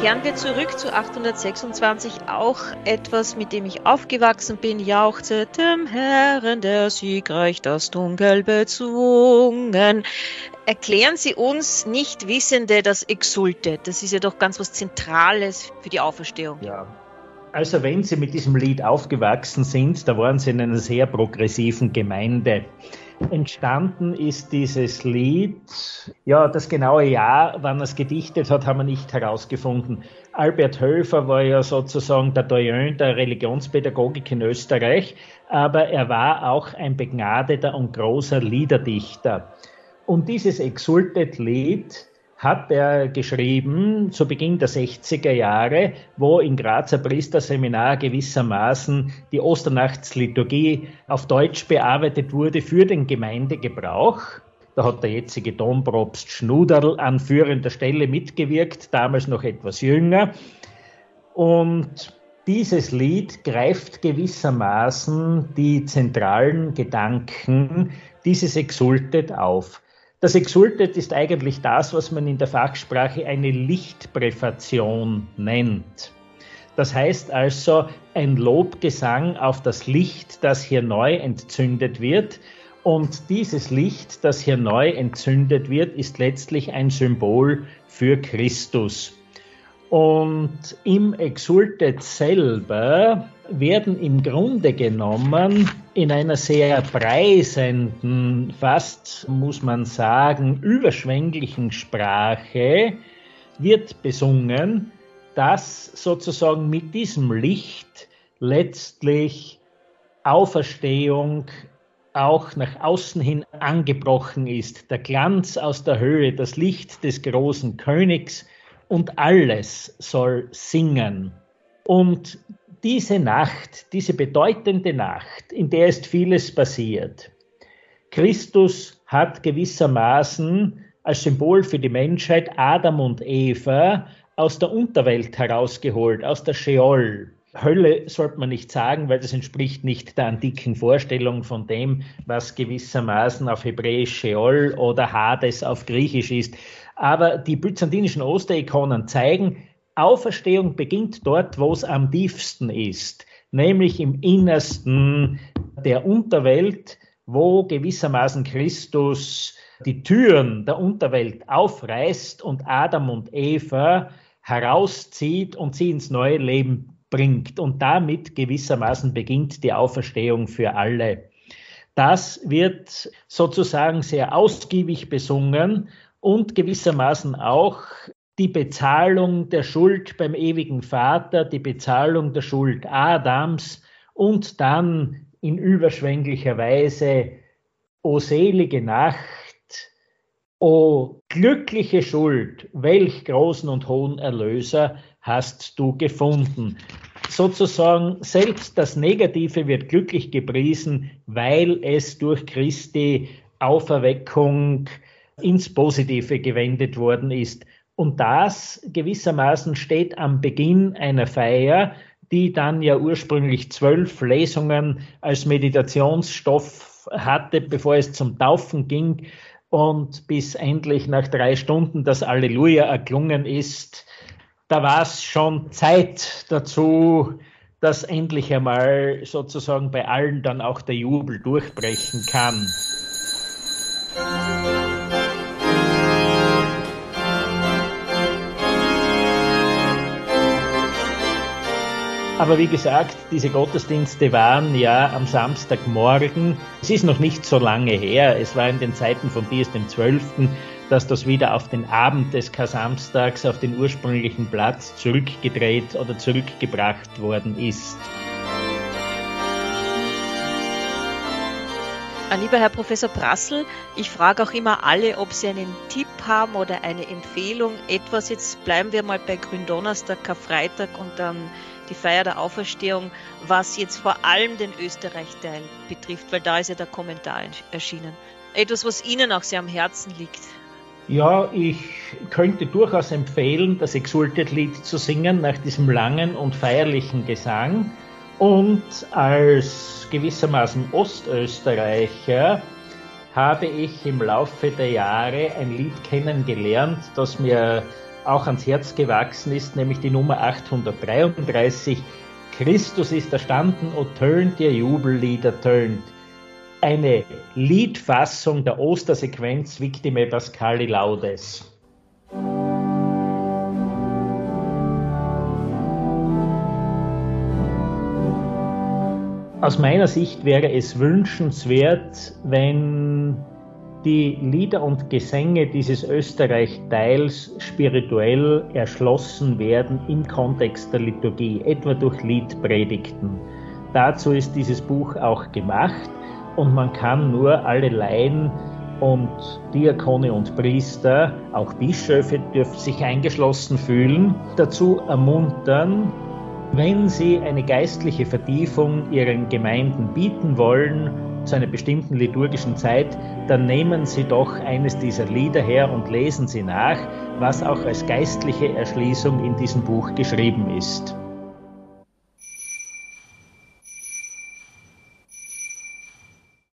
Kehren wir zurück zu 826, auch etwas, mit dem ich aufgewachsen bin, jauchze dem Herren, der siegreich das Dunkel bezwungen. Erklären Sie uns Nichtwissende das Exulte. Das ist ja doch ganz was Zentrales für die Auferstehung. Ja, also wenn Sie mit diesem Lied aufgewachsen sind, da waren Sie in einer sehr progressiven Gemeinde. Entstanden ist dieses Lied, ja, das genaue Jahr, wann er es gedichtet hat, haben wir nicht herausgefunden. Albert Höfer war ja sozusagen der Doyen der Religionspädagogik in Österreich, aber er war auch ein begnadeter und großer Liederdichter. Und dieses Exultet Lied hat er geschrieben zu Beginn der 60er Jahre, wo im Grazer Priesterseminar gewissermaßen die Osternachtsliturgie auf Deutsch bearbeitet wurde für den Gemeindegebrauch. Da hat der jetzige Dompropst Schnuderl an führender Stelle mitgewirkt, damals noch etwas jünger. Und dieses Lied greift gewissermaßen die zentralen Gedanken dieses Exultet auf. Das Exultet ist eigentlich das, was man in der Fachsprache eine Lichtpräfation nennt. Das heißt also ein Lobgesang auf das Licht, das hier neu entzündet wird. Und dieses Licht, das hier neu entzündet wird, ist letztlich ein Symbol für Christus. Und im Exultet selber werden im Grunde genommen in einer sehr preisenden, fast muss man sagen, überschwänglichen Sprache wird besungen, dass sozusagen mit diesem Licht letztlich Auferstehung auch nach außen hin angebrochen ist. Der Glanz aus der Höhe, das Licht des großen Königs und alles soll singen. Und diese Nacht, diese bedeutende Nacht, in der ist vieles passiert. Christus hat gewissermaßen als Symbol für die Menschheit Adam und Eva aus der Unterwelt herausgeholt, aus der Sheol. Hölle sollte man nicht sagen, weil das entspricht nicht der antiken Vorstellung von dem, was gewissermaßen auf Hebräisch Sheol oder Hades auf Griechisch ist. Aber die byzantinischen Osterikonen zeigen, Auferstehung beginnt dort, wo es am tiefsten ist, nämlich im Innersten der Unterwelt, wo gewissermaßen Christus die Türen der Unterwelt aufreißt und Adam und Eva herauszieht und sie ins neue Leben bringt. Und damit gewissermaßen beginnt die Auferstehung für alle. Das wird sozusagen sehr ausgiebig besungen und gewissermaßen auch die Bezahlung der Schuld beim ewigen Vater, die Bezahlung der Schuld Adams und dann in überschwänglicher Weise, o selige Nacht, o glückliche Schuld, welch großen und hohen Erlöser hast du gefunden. Sozusagen selbst das Negative wird glücklich gepriesen, weil es durch Christi Auferweckung ins Positive gewendet worden ist. Und das gewissermaßen steht am Beginn einer Feier, die dann ja ursprünglich zwölf Lesungen als Meditationsstoff hatte, bevor es zum Taufen ging und bis endlich nach drei Stunden das Alleluja erklungen ist. Da war es schon Zeit dazu, dass endlich einmal sozusagen bei allen dann auch der Jubel durchbrechen kann. Aber wie gesagt, diese Gottesdienste waren ja am Samstagmorgen. Es ist noch nicht so lange her. Es war in den Zeiten von Pius XII., dass das wieder auf den Abend des Kasamstags auf den ursprünglichen Platz zurückgedreht oder zurückgebracht worden ist. Lieber Herr Professor Brassel, ich frage auch immer alle, ob sie einen Tipp haben oder eine Empfehlung. Etwas, jetzt bleiben wir mal bei Gründonnerstag, Karfreitag und dann die Feier der Auferstehung, was jetzt vor allem den Österreich-Teil betrifft, weil da ist ja der Kommentar erschienen. Etwas, was Ihnen auch sehr am Herzen liegt. Ja, ich könnte durchaus empfehlen, das Exultet-Lied zu singen nach diesem langen und feierlichen Gesang. Und als gewissermaßen Ostösterreicher habe ich im Laufe der Jahre ein Lied kennengelernt, das mir auch ans Herz gewachsen ist, nämlich die Nummer 833. Christus ist erstanden, o tönt ihr Jubellieder, tönt. Eine Liedfassung der Ostersequenz Victime Pascali Laudes. Aus meiner Sicht wäre es wünschenswert, wenn die Lieder und Gesänge dieses Österreich-Teils spirituell erschlossen werden im Kontext der Liturgie, etwa durch Liedpredigten. Dazu ist dieses Buch auch gemacht und man kann nur alle Laien und Diakone und Priester, auch Bischöfe dürfen sich eingeschlossen fühlen, dazu ermuntern, wenn Sie eine geistliche Vertiefung Ihren Gemeinden bieten wollen, zu einer bestimmten liturgischen Zeit, dann nehmen Sie doch eines dieser Lieder her und lesen Sie nach, was auch als geistliche Erschließung in diesem Buch geschrieben ist.